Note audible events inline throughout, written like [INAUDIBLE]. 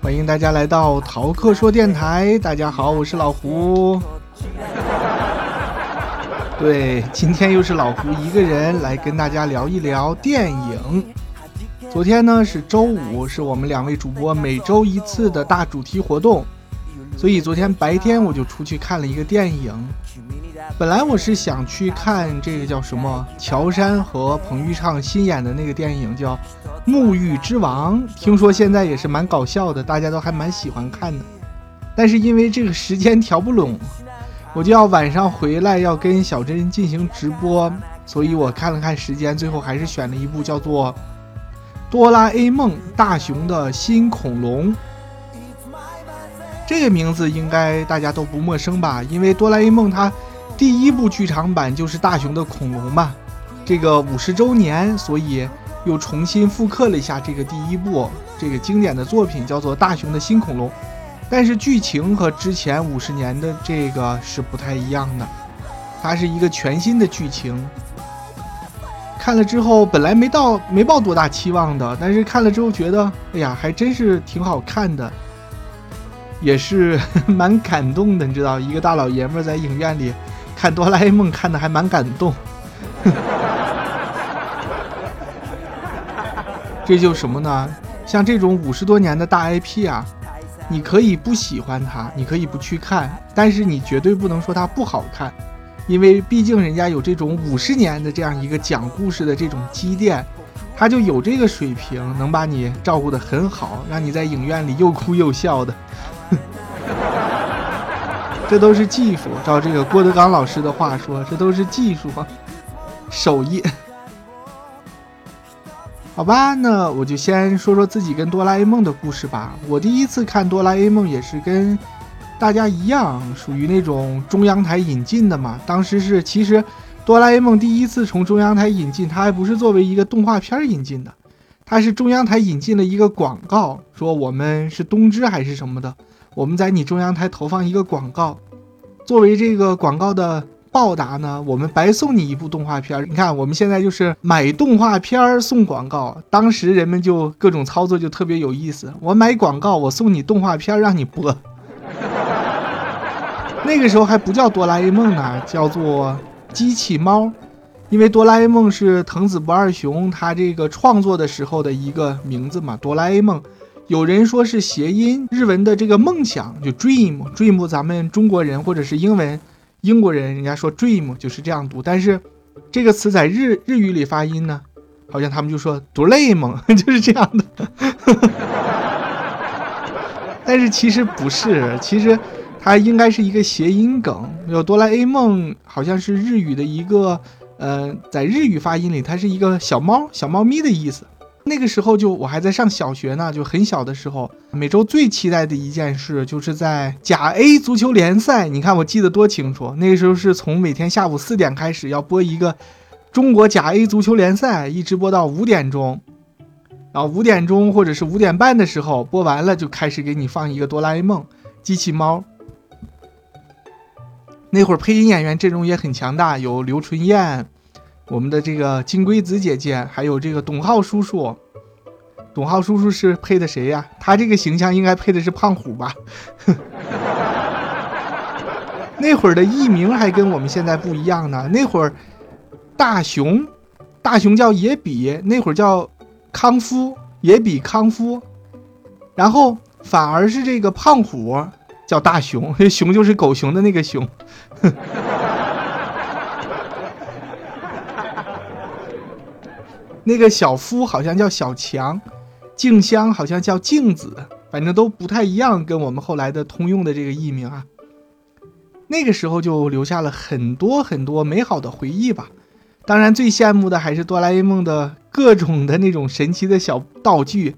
欢迎大家来到逃课说电台，大家好，我是老胡。[LAUGHS] 对，今天又是老胡一个人来跟大家聊一聊电影。昨天呢是周五，是我们两位主播每周一次的大主题活动，所以昨天白天我就出去看了一个电影。本来我是想去看这个叫什么乔杉和彭昱畅新演的那个电影，叫《沐浴之王》，听说现在也是蛮搞笑的，大家都还蛮喜欢看的。但是因为这个时间调不拢，我就要晚上回来要跟小珍进行直播，所以我看了看时间，最后还是选了一部叫做《哆啦 A 梦：大雄的新恐龙》。这个名字应该大家都不陌生吧？因为哆啦 A 梦它。第一部剧场版就是大雄的恐龙嘛，这个五十周年，所以又重新复刻了一下这个第一部这个经典的作品，叫做《大雄的新恐龙》。但是剧情和之前五十年的这个是不太一样的，它是一个全新的剧情。看了之后，本来没到没抱多大期望的，但是看了之后觉得，哎呀，还真是挺好看的，也是 [LAUGHS] 蛮感动的。你知道，一个大老爷们在影院里。看哆啦 A 梦看的还蛮感动，[LAUGHS] 这就什么呢？像这种五十多年的大 IP 啊，你可以不喜欢它，你可以不去看，但是你绝对不能说它不好看，因为毕竟人家有这种五十年的这样一个讲故事的这种积淀，它就有这个水平，能把你照顾得很好，让你在影院里又哭又笑的。这都是技术，照这个郭德纲老师的话说，这都是技术手艺。好吧，那我就先说说自己跟哆啦 A 梦的故事吧。我第一次看哆啦 A 梦也是跟大家一样，属于那种中央台引进的嘛。当时是其实哆啦 A 梦第一次从中央台引进，它还不是作为一个动画片引进的，它是中央台引进了一个广告，说我们是东芝还是什么的。我们在你中央台投放一个广告，作为这个广告的报答呢，我们白送你一部动画片。你看，我们现在就是买动画片送广告。当时人们就各种操作就特别有意思。我买广告，我送你动画片让你播。[LAUGHS] 那个时候还不叫哆啦 A 梦呢，叫做机器猫，因为哆啦 A 梦是藤子不二雄他这个创作的时候的一个名字嘛，哆啦 A 梦。有人说是谐音，日文的这个梦想就 dream，dream，咱们中国人或者是英文英国人，人家说 dream 就是这样读，但是这个词在日日语里发音呢，好像他们就说哆啦 A 梦就是这样的，[LAUGHS] 但是其实不是，其实它应该是一个谐音梗，有哆啦 A 梦好像是日语的一个，呃，在日语发音里它是一个小猫小猫咪的意思。那个时候就我还在上小学呢，就很小的时候，每周最期待的一件事就是在甲 A 足球联赛。你看我记得多清楚，那个时候是从每天下午四点开始要播一个中国甲 A 足球联赛，一直播到五点钟，然后五点钟或者是五点半的时候播完了，就开始给你放一个哆啦 A 梦机器猫。那会儿配音演员阵容也很强大，有刘春燕。我们的这个金龟子姐姐，还有这个董浩叔叔，董浩叔叔是配的谁呀？他这个形象应该配的是胖虎吧？[LAUGHS] 那会儿的艺名还跟我们现在不一样呢。那会儿大熊，大熊叫野比，那会儿叫康夫，野比康夫，然后反而是这个胖虎叫大熊，[LAUGHS] 熊就是狗熊的那个熊。[LAUGHS] 那个小夫好像叫小强，静香好像叫静子，反正都不太一样，跟我们后来的通用的这个艺名啊。那个时候就留下了很多很多美好的回忆吧。当然，最羡慕的还是哆啦 A 梦的各种的那种神奇的小道具，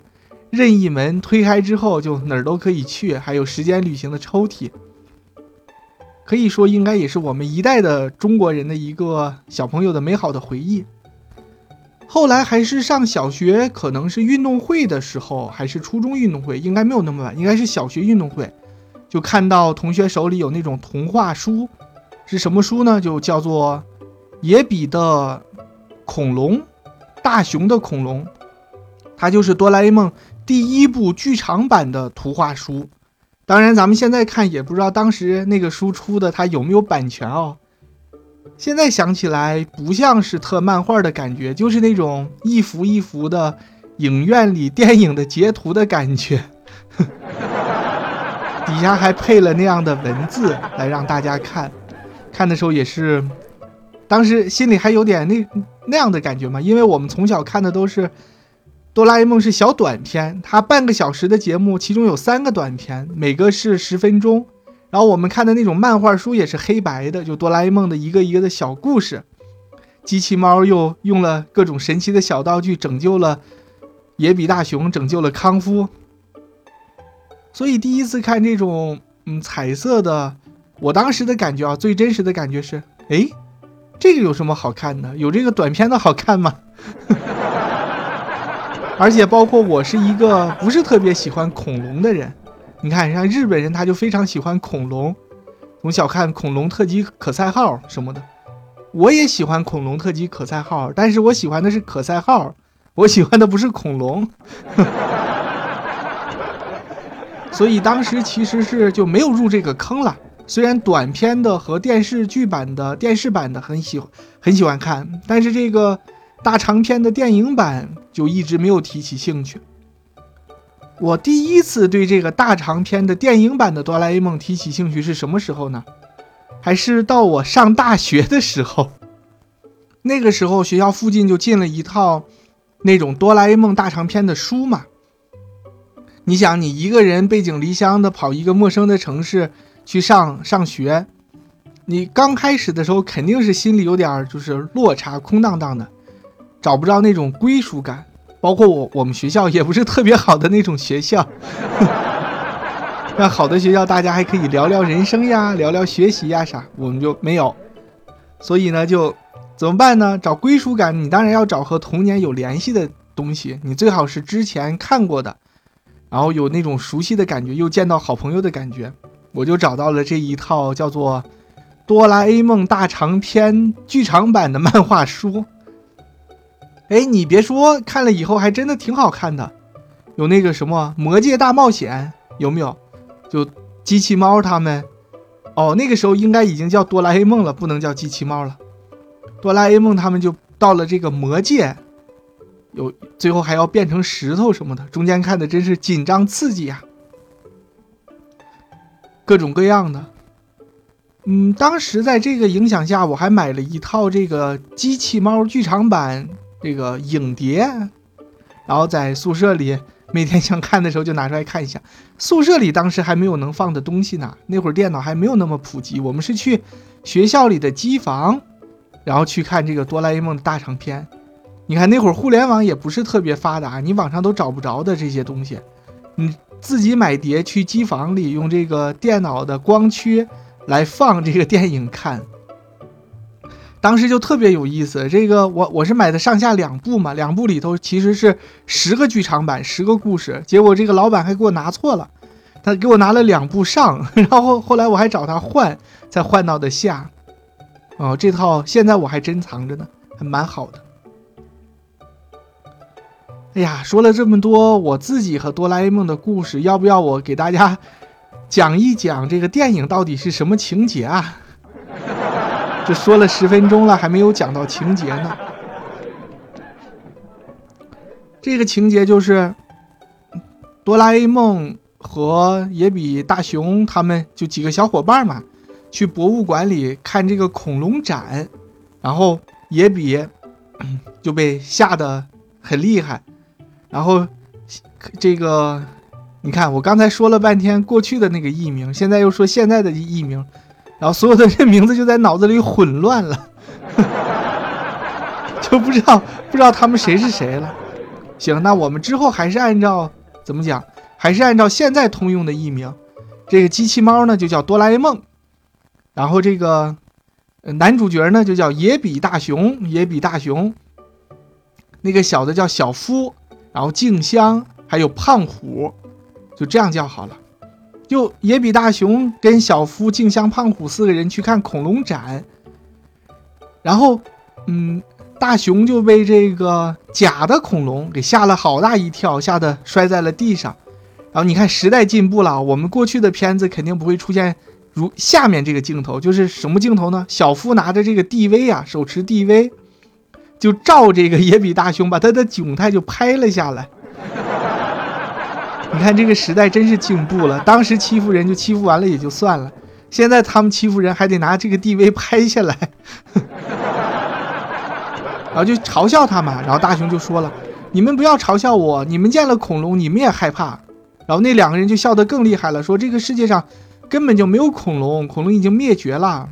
任意门推开之后就哪儿都可以去，还有时间旅行的抽屉，可以说应该也是我们一代的中国人的一个小朋友的美好的回忆。后来还是上小学，可能是运动会的时候，还是初中运动会，应该没有那么晚，应该是小学运动会，就看到同学手里有那种童话书，是什么书呢？就叫做《野比的恐龙》，大雄的恐龙，它就是哆啦 A 梦第一部剧场版的图画书。当然，咱们现在看也不知道当时那个书出的它有没有版权哦。现在想起来不像是特漫画的感觉，就是那种一幅一幅的影院里电影的截图的感觉，[LAUGHS] 底下还配了那样的文字来让大家看。看的时候也是，当时心里还有点那那样的感觉嘛，因为我们从小看的都是哆啦 A 梦是小短片，它半个小时的节目，其中有三个短片，每个是十分钟。然后我们看的那种漫画书也是黑白的，就哆啦 A 梦的一个一个的小故事。机器猫又用了各种神奇的小道具拯救了野比大雄，拯救了康夫。所以第一次看这种嗯彩色的，我当时的感觉啊，最真实的感觉是，哎，这个有什么好看的？有这个短片的好看吗？[LAUGHS] 而且包括我是一个不是特别喜欢恐龙的人。你看，像日本人他就非常喜欢恐龙，从小看恐龙特辑可赛号什么的，我也喜欢恐龙特辑可赛号，但是我喜欢的是可赛号，我喜欢的不是恐龙，[LAUGHS] 所以当时其实是就没有入这个坑了。虽然短片的和电视剧版的电视版的很喜很喜欢看，但是这个大长篇的电影版就一直没有提起兴趣。我第一次对这个大长篇的电影版的哆啦 A 梦提起兴趣是什么时候呢？还是到我上大学的时候。那个时候学校附近就进了一套那种哆啦 A 梦大长篇的书嘛。你想，你一个人背井离乡的跑一个陌生的城市去上上学，你刚开始的时候肯定是心里有点就是落差，空荡荡的，找不着那种归属感。包括我，我们学校也不是特别好的那种学校。那 [LAUGHS] 好的学校，大家还可以聊聊人生呀，聊聊学习呀啥，我们就没有。所以呢，就怎么办呢？找归属感，你当然要找和童年有联系的东西，你最好是之前看过的，然后有那种熟悉的感觉，又见到好朋友的感觉。我就找到了这一套叫做《哆啦 A 梦大长篇》剧场版的漫画书。哎，你别说，看了以后还真的挺好看的，有那个什么《魔界大冒险》，有没有？就机器猫他们，哦，那个时候应该已经叫哆啦 A 梦了，不能叫机器猫了。哆啦 A 梦他们就到了这个魔界，有最后还要变成石头什么的，中间看的真是紧张刺激呀，各种各样的。嗯，当时在这个影响下，我还买了一套这个机器猫剧场版。这个影碟，然后在宿舍里每天想看的时候就拿出来看一下。宿舍里当时还没有能放的东西呢，那会儿电脑还没有那么普及。我们是去学校里的机房，然后去看这个哆啦 A 梦的大长篇。你看那会儿互联网也不是特别发达，你网上都找不着的这些东西，你自己买碟去机房里用这个电脑的光驱来放这个电影看。当时就特别有意思，这个我我是买的上下两部嘛，两部里头其实是十个剧场版，十个故事，结果这个老板还给我拿错了，他给我拿了两部上，[LAUGHS] 然后后来我还找他换，才换到的下。哦，这套现在我还珍藏着呢，还蛮好的。哎呀，说了这么多我自己和哆啦 A 梦的故事，要不要我给大家讲一讲这个电影到底是什么情节啊？说了十分钟了，还没有讲到情节呢。这个情节就是哆啦 A 梦和野比大雄他们就几个小伙伴嘛，去博物馆里看这个恐龙展，然后野比就被吓得很厉害。然后这个你看，我刚才说了半天过去的那个艺名，现在又说现在的艺名。然后所有的这名字就在脑子里混乱了，[LAUGHS] 就不知道不知道他们谁是谁了。行，那我们之后还是按照怎么讲，还是按照现在通用的译名。这个机器猫呢就叫哆啦 A 梦，然后这个男主角呢就叫野比大雄，野比大雄。那个小的叫小夫，然后静香还有胖虎，就这样叫好了。就野比大雄跟小夫、静香、胖虎四个人去看恐龙展，然后，嗯，大雄就被这个假的恐龙给吓了好大一跳，吓得摔在了地上。然后你看时代进步了，我们过去的片子肯定不会出现如下面这个镜头，就是什么镜头呢？小夫拿着这个 DV 啊，手持 DV，就照这个野比大雄，把他的窘态就拍了下来。[LAUGHS] 你看这个时代真是进步了，当时欺负人就欺负完了也就算了，现在他们欺负人还得拿这个 DV 拍下来，[LAUGHS] 然后就嘲笑他嘛。然后大雄就说了：“你们不要嘲笑我，你们见了恐龙你们也害怕。”然后那两个人就笑得更厉害了，说：“这个世界上根本就没有恐龙，恐龙已经灭绝了。”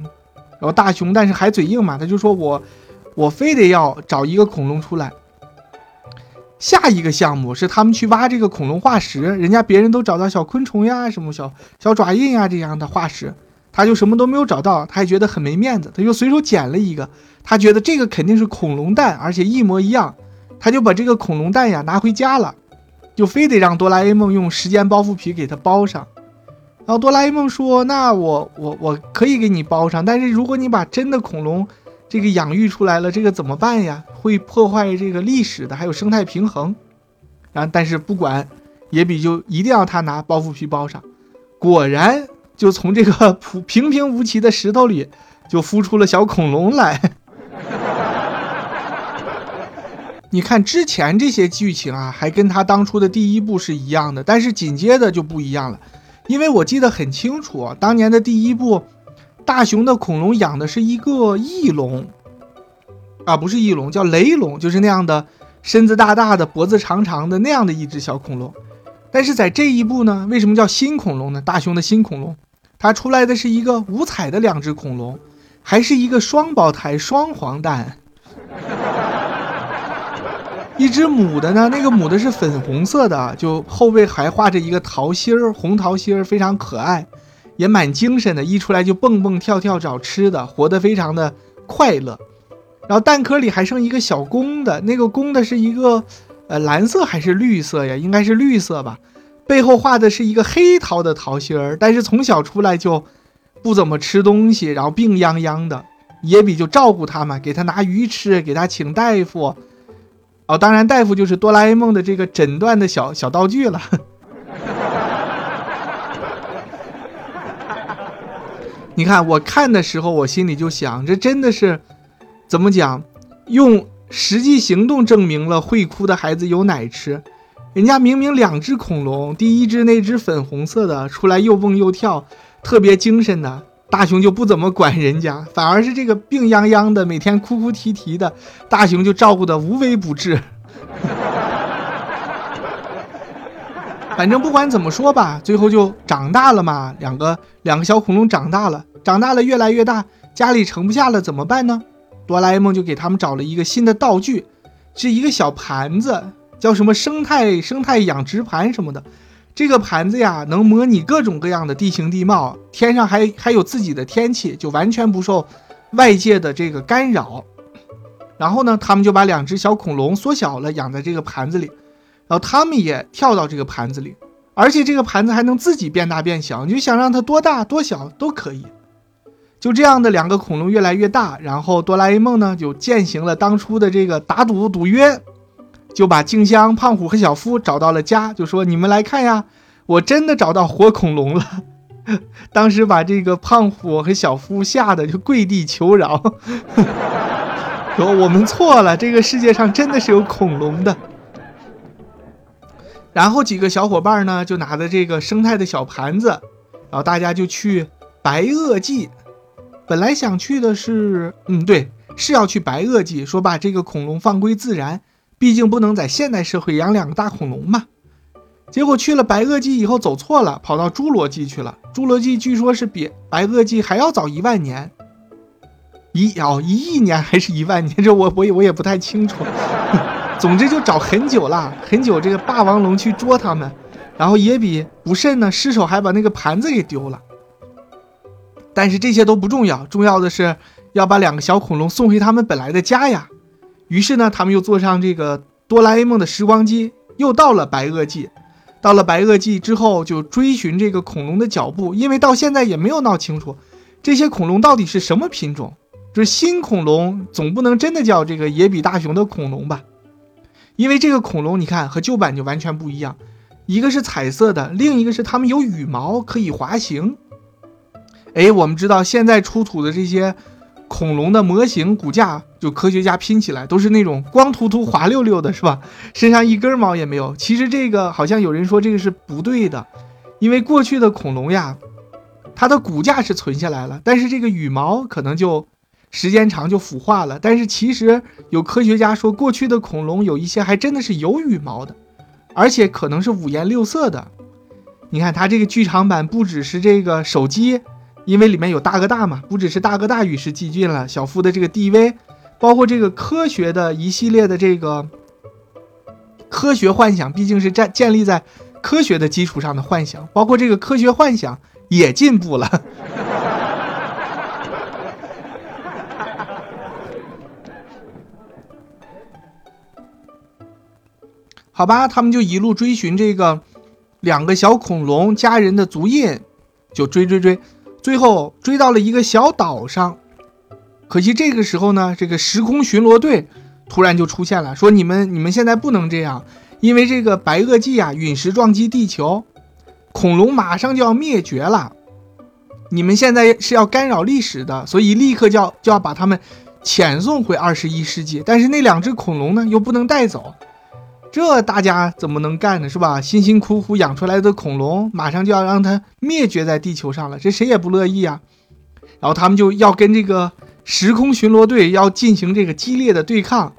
然后大雄但是还嘴硬嘛，他就说我我非得要找一个恐龙出来。下一个项目是他们去挖这个恐龙化石，人家别人都找到小昆虫呀、什么小小爪印呀这样的化石，他就什么都没有找到，他还觉得很没面子，他就随手捡了一个，他觉得这个肯定是恐龙蛋，而且一模一样，他就把这个恐龙蛋呀拿回家了，就非得让哆啦 A 梦用时间包袱皮给他包上。然后哆啦 A 梦说：“那我我我可以给你包上，但是如果你把真的恐龙……”这个养育出来了，这个怎么办呀？会破坏这个历史的，还有生态平衡。然后，但是不管，野比就一定要他拿包袱皮包上。果然，就从这个普平平无奇的石头里，就孵出了小恐龙来。[LAUGHS] 你看之前这些剧情啊，还跟他当初的第一部是一样的，但是紧接着就不一样了，因为我记得很清楚，当年的第一部。大雄的恐龙养的是一个翼龙，啊，不是翼龙，叫雷龙，就是那样的身子大大的、脖子长长的那样的一只小恐龙。但是在这一部呢，为什么叫新恐龙呢？大雄的新恐龙，它出来的是一个五彩的两只恐龙，还是一个双胞胎双黄蛋。[LAUGHS] 一只母的呢，那个母的是粉红色的，就后背还画着一个桃心儿，红桃心儿，非常可爱。也蛮精神的，一出来就蹦蹦跳跳找吃的，活得非常的快乐。然后蛋壳里还剩一个小公的，那个公的是一个，呃，蓝色还是绿色呀？应该是绿色吧。背后画的是一个黑桃的桃心儿，但是从小出来就不怎么吃东西，然后病殃殃的。野比就照顾他嘛，给他拿鱼吃，给他请大夫。哦，当然大夫就是哆啦 A 梦的这个诊断的小小道具了。你看，我看的时候，我心里就想，这真的是怎么讲？用实际行动证明了会哭的孩子有奶吃。人家明明两只恐龙，第一只那只粉红色的出来又蹦又跳，特别精神的大熊就不怎么管人家，反而是这个病殃殃的，每天哭哭啼啼的大熊就照顾的无微不至。反正不管怎么说吧，最后就长大了嘛，两个两个小恐龙长大了。长大了，越来越大，家里盛不下了，怎么办呢？哆啦 A 梦就给他们找了一个新的道具，是一个小盘子，叫什么生态生态养殖盘什么的。这个盘子呀，能模拟各种各样的地形地貌，天上还还有自己的天气，就完全不受外界的这个干扰。然后呢，他们就把两只小恐龙缩小了，养在这个盘子里，然后他们也跳到这个盘子里，而且这个盘子还能自己变大变小，你就想让它多大多小都可以。就这样的两个恐龙越来越大，然后哆啦 A 梦呢就践行了当初的这个打赌赌约，就把静香、胖虎和小夫找到了家，就说：“你们来看呀，我真的找到活恐龙了。[LAUGHS] ”当时把这个胖虎和小夫吓得就跪地求饶，[LAUGHS] 说：“我们错了，这个世界上真的是有恐龙的。”然后几个小伙伴呢就拿着这个生态的小盘子，然后大家就去白垩纪。本来想去的是，嗯，对，是要去白垩纪，说把这个恐龙放归自然，毕竟不能在现代社会养两个大恐龙嘛。结果去了白垩纪以后走错了，跑到侏罗纪去了。侏罗纪据说是比白垩纪还要早一万年，一哦一亿年还是一万年？这我我也我也不太清楚。总之就找很久了，很久。这个霸王龙去捉他们，然后野比不慎呢，失手还把那个盘子给丢了。但是这些都不重要，重要的是要把两个小恐龙送回他们本来的家呀。于是呢，他们又坐上这个哆啦 A 梦的时光机，又到了白垩纪。到了白垩纪之后，就追寻这个恐龙的脚步，因为到现在也没有闹清楚这些恐龙到底是什么品种。就是新恐龙总不能真的叫这个野比大雄的恐龙吧？因为这个恐龙你看和旧版就完全不一样，一个是彩色的，另一个是它们有羽毛可以滑行。哎，我们知道现在出土的这些恐龙的模型骨架，就科学家拼起来都是那种光秃秃、滑溜溜的，是吧？身上一根毛也没有。其实这个好像有人说这个是不对的，因为过去的恐龙呀，它的骨架是存下来了，但是这个羽毛可能就时间长就腐化了。但是其实有科学家说，过去的恐龙有一些还真的是有羽毛的，而且可能是五颜六色的。你看它这个剧场版不只是这个手机。因为里面有大哥大嘛，不只是大哥大与时俱进了，小夫的这个 DV，包括这个科学的一系列的这个科学幻想，毕竟是建建立在科学的基础上的幻想，包括这个科学幻想也进步了。好吧，他们就一路追寻这个两个小恐龙家人的足印，就追追追。最后追到了一个小岛上，可惜这个时候呢，这个时空巡逻队突然就出现了，说你们你们现在不能这样，因为这个白垩纪啊陨石撞击地球，恐龙马上就要灭绝了，你们现在是要干扰历史的，所以立刻就要就要把他们遣送回二十一世纪，但是那两只恐龙呢又不能带走。这大家怎么能干呢？是吧？辛辛苦苦养出来的恐龙，马上就要让它灭绝在地球上了，这谁也不乐意啊。然后他们就要跟这个时空巡逻队要进行这个激烈的对抗，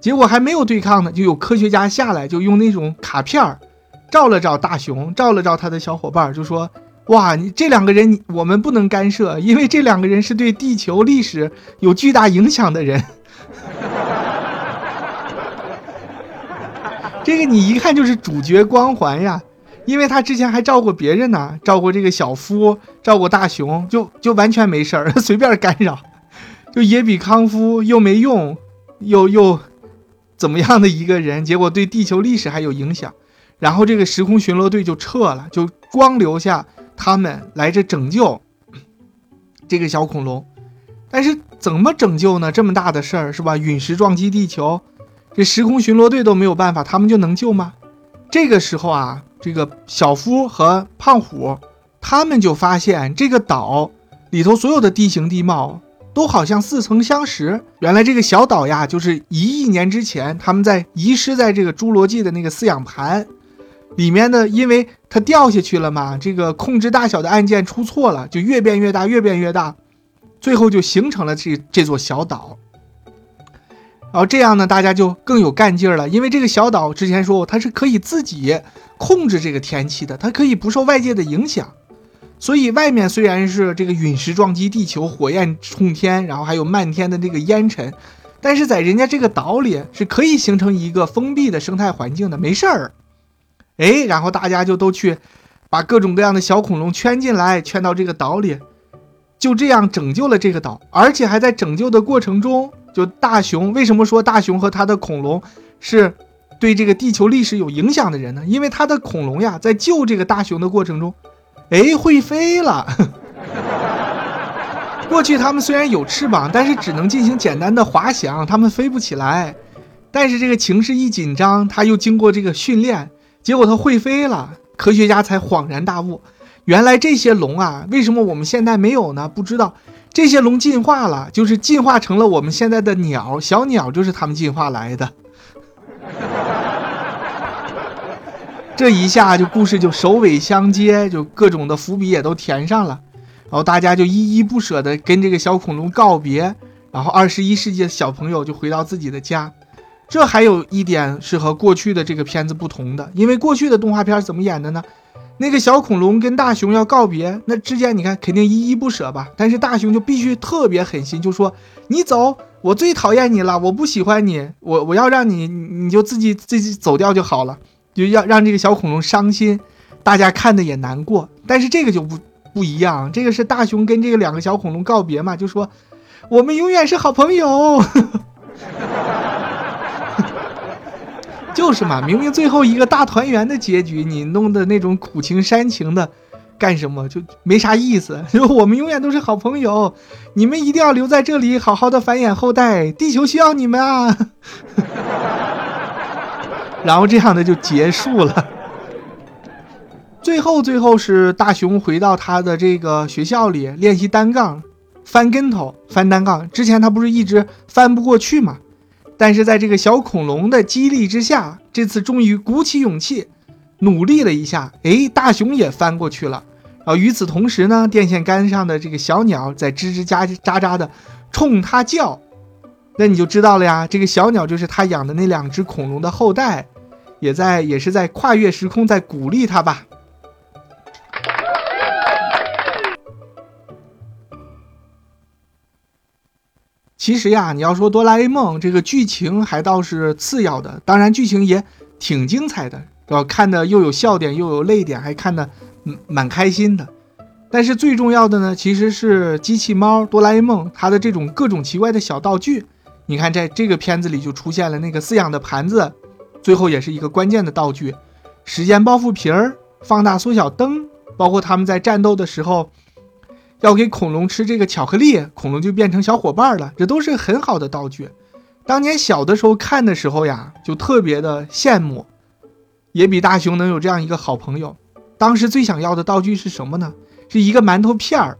结果还没有对抗呢，就有科学家下来，就用那种卡片儿照了照大熊，照了照他的小伙伴，就说：“哇，你这两个人，我们不能干涉，因为这两个人是对地球历史有巨大影响的人。”这个你一看就是主角光环呀，因为他之前还照顾别人呢，照顾这个小夫，照顾大熊，就就完全没事儿，[LAUGHS] 随便干扰，就也比康夫又没用，又又怎么样的一个人，结果对地球历史还有影响，然后这个时空巡逻队就撤了，就光留下他们来这拯救这个小恐龙，但是怎么拯救呢？这么大的事儿是吧？陨石撞击地球。这时空巡逻队都没有办法，他们就能救吗？这个时候啊，这个小夫和胖虎他们就发现这个岛里头所有的地形地貌都好像似曾相识。原来这个小岛呀，就是一亿年之前他们在遗失在这个侏罗纪的那个饲养盘里面的，因为它掉下去了嘛，这个控制大小的按键出错了，就越变越大，越变越大，最后就形成了这这座小岛。然后这样呢，大家就更有干劲儿了，因为这个小岛之前说过，它是可以自己控制这个天气的，它可以不受外界的影响。所以外面虽然是这个陨石撞击地球，火焰冲天，然后还有漫天的这个烟尘，但是在人家这个岛里是可以形成一个封闭的生态环境的，没事儿。哎，然后大家就都去把各种各样的小恐龙圈进来，圈到这个岛里，就这样拯救了这个岛，而且还在拯救的过程中。就大熊为什么说大熊和他的恐龙是对这个地球历史有影响的人呢？因为他的恐龙呀，在救这个大熊的过程中，[LAUGHS] 哎，会飞了。过去他们虽然有翅膀，但是只能进行简单的滑翔，他们飞不起来。但是这个情势一紧张，他又经过这个训练，结果他会飞了。科学家才恍然大悟，原来这些龙啊，为什么我们现在没有呢？不知道。这些龙进化了，就是进化成了我们现在的鸟，小鸟就是它们进化来的。[LAUGHS] 这一下就故事就首尾相接，就各种的伏笔也都填上了，然后大家就依依不舍的跟这个小恐龙告别，然后二十一世纪的小朋友就回到自己的家。这还有一点是和过去的这个片子不同的，因为过去的动画片怎么演的呢？那个小恐龙跟大熊要告别，那之间你看肯定依依不舍吧？但是大熊就必须特别狠心，就说：“你走，我最讨厌你了，我不喜欢你，我我要让你，你就自己自己走掉就好了，就要让这个小恐龙伤心，大家看的也难过。但是这个就不不一样，这个是大熊跟这个两个小恐龙告别嘛，就说我们永远是好朋友。” [LAUGHS] [LAUGHS] 就是嘛，明明最后一个大团圆的结局，你弄的那种苦情煽情的，干什么，就没啥意思。[LAUGHS] 说我们永远都是好朋友，你们一定要留在这里，好好的繁衍后代，地球需要你们啊！[LAUGHS] 然后这样的就结束了。最后，最后是大雄回到他的这个学校里练习单杠，翻跟头，翻单杠。之前他不是一直翻不过去吗？但是在这个小恐龙的激励之下，这次终于鼓起勇气，努力了一下，哎，大熊也翻过去了。然后与此同时呢，电线杆上的这个小鸟在吱吱喳喳喳的冲他叫，那你就知道了呀，这个小鸟就是他养的那两只恐龙的后代，也在也是在跨越时空在鼓励他吧。其实呀，你要说哆啦 A 梦这个剧情还倒是次要的，当然剧情也挺精彩的，要看的又有笑点又有泪点，还看的蛮开心的。但是最重要的呢，其实是机器猫哆啦 A 梦它的这种各种奇怪的小道具。你看在这个片子里就出现了那个饲养的盘子，最后也是一个关键的道具，时间包袱皮儿、放大缩小灯，包括他们在战斗的时候。要给恐龙吃这个巧克力，恐龙就变成小伙伴了。这都是很好的道具。当年小的时候看的时候呀，就特别的羡慕，野比大雄能有这样一个好朋友。当时最想要的道具是什么呢？是一个馒头片儿，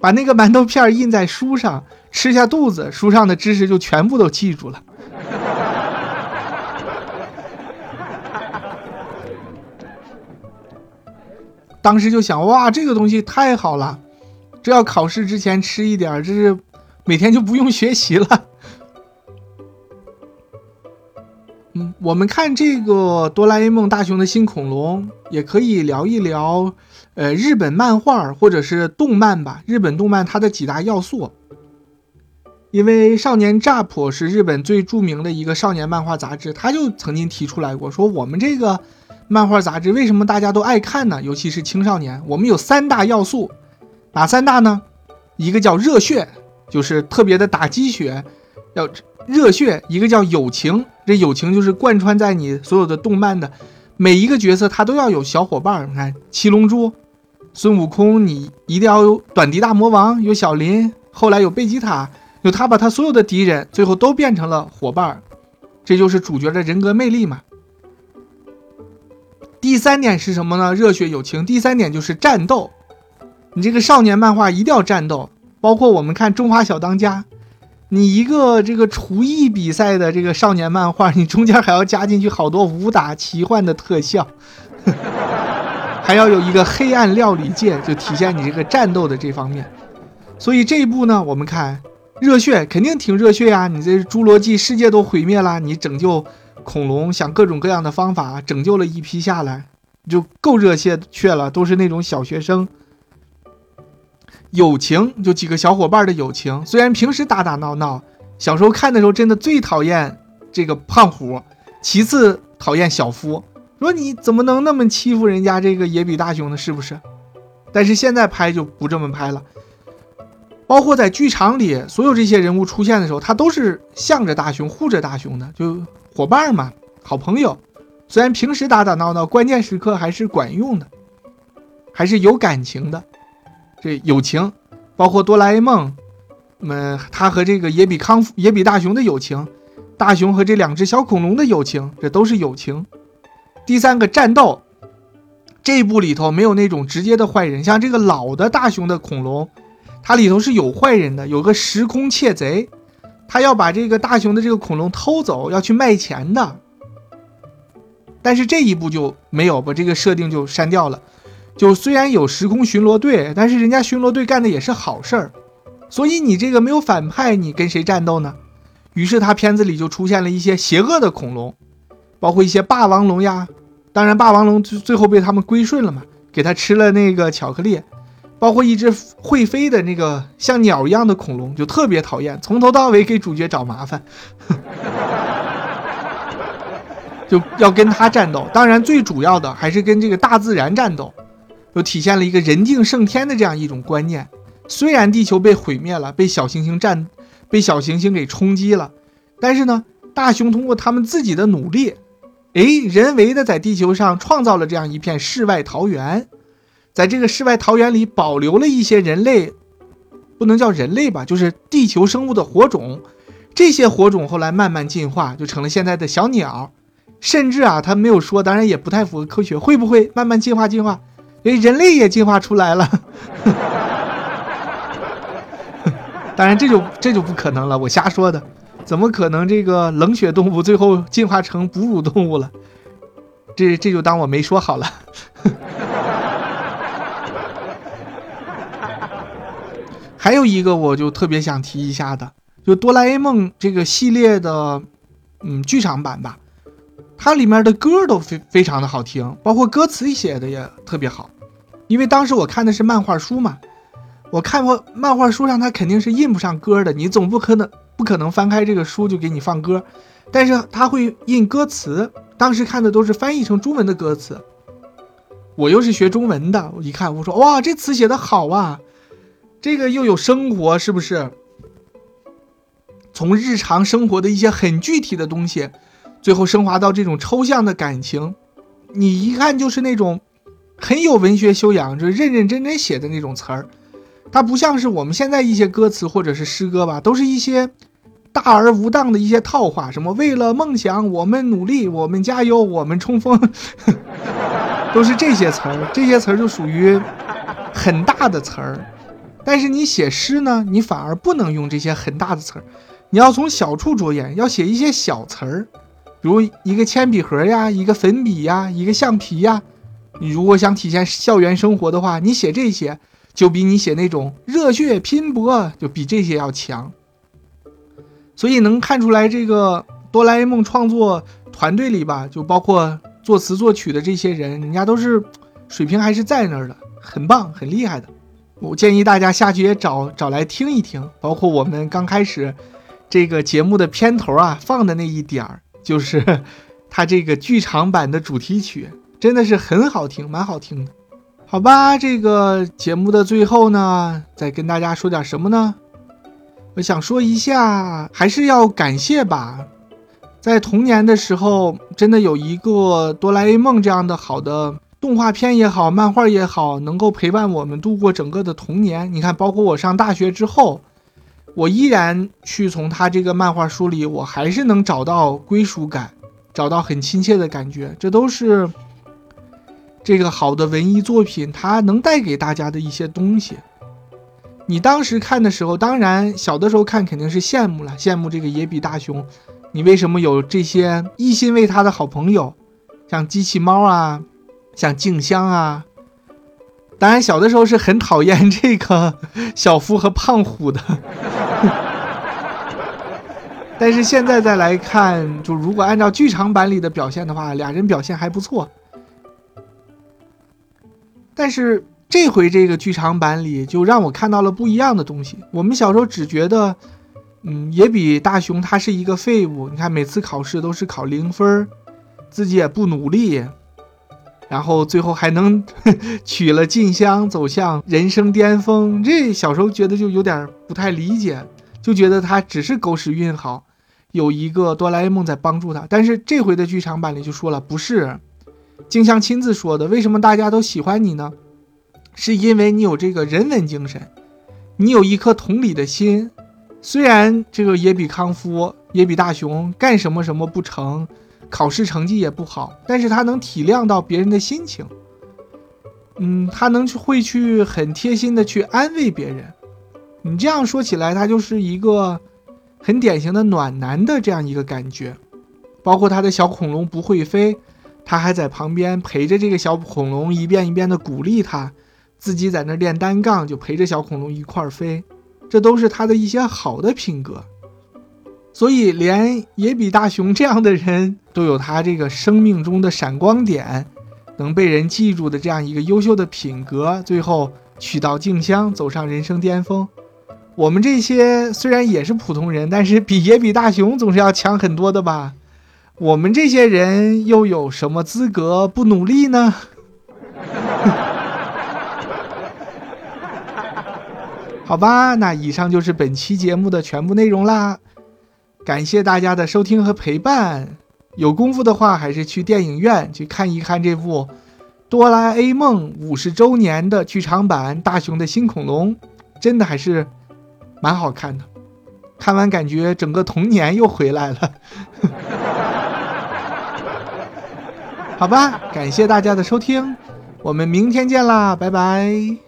把那个馒头片儿印在书上，吃下肚子，书上的知识就全部都记住了。[LAUGHS] 当时就想，哇，这个东西太好了。这要考试之前吃一点儿，这是每天就不用学习了。[LAUGHS] 嗯，我们看这个《哆啦 A 梦：大雄的新恐龙》，也可以聊一聊，呃，日本漫画或者是动漫吧。日本动漫它的几大要素，因为《少年 Jump》是日本最著名的一个少年漫画杂志，他就曾经提出来过，说我们这个漫画杂志为什么大家都爱看呢？尤其是青少年，我们有三大要素。哪三大呢？一个叫热血，就是特别的打鸡血，要热血；一个叫友情，这友情就是贯穿在你所有的动漫的每一个角色，他都要有小伙伴。你看七龙珠、孙悟空，你一定要有短笛大魔王，有小林，后来有贝吉塔，有他把他所有的敌人最后都变成了伙伴，这就是主角的人格魅力嘛。第三点是什么呢？热血友情。第三点就是战斗。你这个少年漫画一定要战斗，包括我们看《中华小当家》，你一个这个厨艺比赛的这个少年漫画，你中间还要加进去好多武打奇幻的特效，[LAUGHS] 还要有一个黑暗料理界，就体现你这个战斗的这方面。所以这一部呢，我们看热血肯定挺热血呀！你这侏罗纪世界都毁灭了，你拯救恐龙，想各种各样的方法拯救了一批下来，就够热血血了，都是那种小学生。友情就几个小伙伴的友情，虽然平时打打闹闹，小时候看的时候真的最讨厌这个胖虎，其次讨厌小夫，说你怎么能那么欺负人家这个野比大雄呢？是不是？但是现在拍就不这么拍了，包括在剧场里，所有这些人物出现的时候，他都是向着大雄、护着大雄的，就伙伴嘛，好朋友。虽然平时打打闹闹，关键时刻还是管用的，还是有感情的。这友情，包括哆啦 A 梦，们他和这个野比康夫野比大雄的友情，大雄和这两只小恐龙的友情，这都是友情。第三个战斗，这部里头没有那种直接的坏人，像这个老的大雄的恐龙，它里头是有坏人的，有个时空窃贼，他要把这个大雄的这个恐龙偷走，要去卖钱的。但是这一部就没有把这个设定就删掉了。就虽然有时空巡逻队，但是人家巡逻队干的也是好事儿，所以你这个没有反派，你跟谁战斗呢？于是他片子里就出现了一些邪恶的恐龙，包括一些霸王龙呀。当然，霸王龙最最后被他们归顺了嘛，给他吃了那个巧克力。包括一只会飞的那个像鸟一样的恐龙，就特别讨厌，从头到尾给主角找麻烦，[LAUGHS] 就要跟他战斗。当然，最主要的还是跟这个大自然战斗。又体现了一个人定胜天的这样一种观念。虽然地球被毁灭了，被小行星占，被小行星给冲击了，但是呢，大雄通过他们自己的努力，哎，人为的在地球上创造了这样一片世外桃源。在这个世外桃源里保留了一些人类，不能叫人类吧，就是地球生物的火种。这些火种后来慢慢进化，就成了现在的小鸟。甚至啊，他没有说，当然也不太符合科学。会不会慢慢进化进化？诶，人类也进化出来了。[LAUGHS] 当然，这就这就不可能了，我瞎说的。怎么可能这个冷血动物最后进化成哺乳动物了？这这就当我没说好了。[LAUGHS] 还有一个，我就特别想提一下的，就哆啦 A 梦这个系列的，嗯，剧场版吧，它里面的歌都非非常的好听，包括歌词写的也特别好。因为当时我看的是漫画书嘛，我看过漫画书上它肯定是印不上歌的，你总不可能不可能翻开这个书就给你放歌，但是它会印歌词。当时看的都是翻译成中文的歌词，我又是学中文的，我一看我说哇，这词写的好啊，这个又有生活，是不是？从日常生活的一些很具体的东西，最后升华到这种抽象的感情，你一看就是那种很有文学修养，就认认真真写的那种词儿，它不像是我们现在一些歌词或者是诗歌吧，都是一些。大而无当的一些套话，什么为了梦想我们努力，我们加油，我们冲锋，[LAUGHS] 都是这些词儿。这些词儿就属于很大的词儿。但是你写诗呢，你反而不能用这些很大的词儿，你要从小处着眼，要写一些小词儿，比如一个铅笔盒呀，一个粉笔呀，一个橡皮呀。你如果想体现校园生活的话，你写这些就比你写那种热血拼搏就比这些要强。所以能看出来，这个哆啦 A 梦创作团队里吧，就包括作词作曲的这些人，人家都是水平还是在那儿的，很棒，很厉害的。我建议大家下去也找找来听一听，包括我们刚开始这个节目的片头啊放的那一点儿，就是 [LAUGHS] 它这个剧场版的主题曲，真的是很好听，蛮好听的。好吧，这个节目的最后呢，再跟大家说点什么呢？我想说一下，还是要感谢吧，在童年的时候，真的有一个哆啦 A 梦这样的好的动画片也好，漫画也好，能够陪伴我们度过整个的童年。你看，包括我上大学之后，我依然去从他这个漫画书里，我还是能找到归属感，找到很亲切的感觉。这都是这个好的文艺作品，它能带给大家的一些东西。你当时看的时候，当然小的时候看肯定是羡慕了，羡慕这个野比大雄。你为什么有这些一心为他的好朋友，像机器猫啊，像静香啊？当然小的时候是很讨厌这个小夫和胖虎的。[LAUGHS] 但是现在再来看，就如果按照剧场版里的表现的话，俩人表现还不错。但是。这回这个剧场版里就让我看到了不一样的东西。我们小时候只觉得，嗯，野比大雄他是一个废物。你看每次考试都是考零分，自己也不努力，然后最后还能 [LAUGHS] 娶了静香，走向人生巅峰。这小时候觉得就有点不太理解，就觉得他只是狗屎运好，有一个哆啦 A 梦在帮助他。但是这回的剧场版里就说了，不是，静香亲自说的。为什么大家都喜欢你呢？是因为你有这个人文精神，你有一颗同理的心。虽然这个野比康夫、野比大雄干什么什么不成，考试成绩也不好，但是他能体谅到别人的心情。嗯，他能去会去很贴心的去安慰别人。你这样说起来，他就是一个很典型的暖男的这样一个感觉。包括他的小恐龙不会飞，他还在旁边陪着这个小恐龙一遍一遍的鼓励他。自己在那练单杠，就陪着小恐龙一块儿飞，这都是他的一些好的品格。所以，连野比大雄这样的人都有他这个生命中的闪光点，能被人记住的这样一个优秀的品格，最后娶到静香，走上人生巅峰。我们这些虽然也是普通人，但是比野比大雄总是要强很多的吧？我们这些人又有什么资格不努力呢？[LAUGHS] 好吧那以上就是本期节目的全部内容啦。感谢大家的收听和陪伴。有功夫的话还是去电影院去看一看这部哆啦 a 梦五十周年的剧场版大雄的新恐龙真的还是蛮好看的。看完感觉整个童年又回来了。好吧感谢大家的收听我们明天见啦拜拜。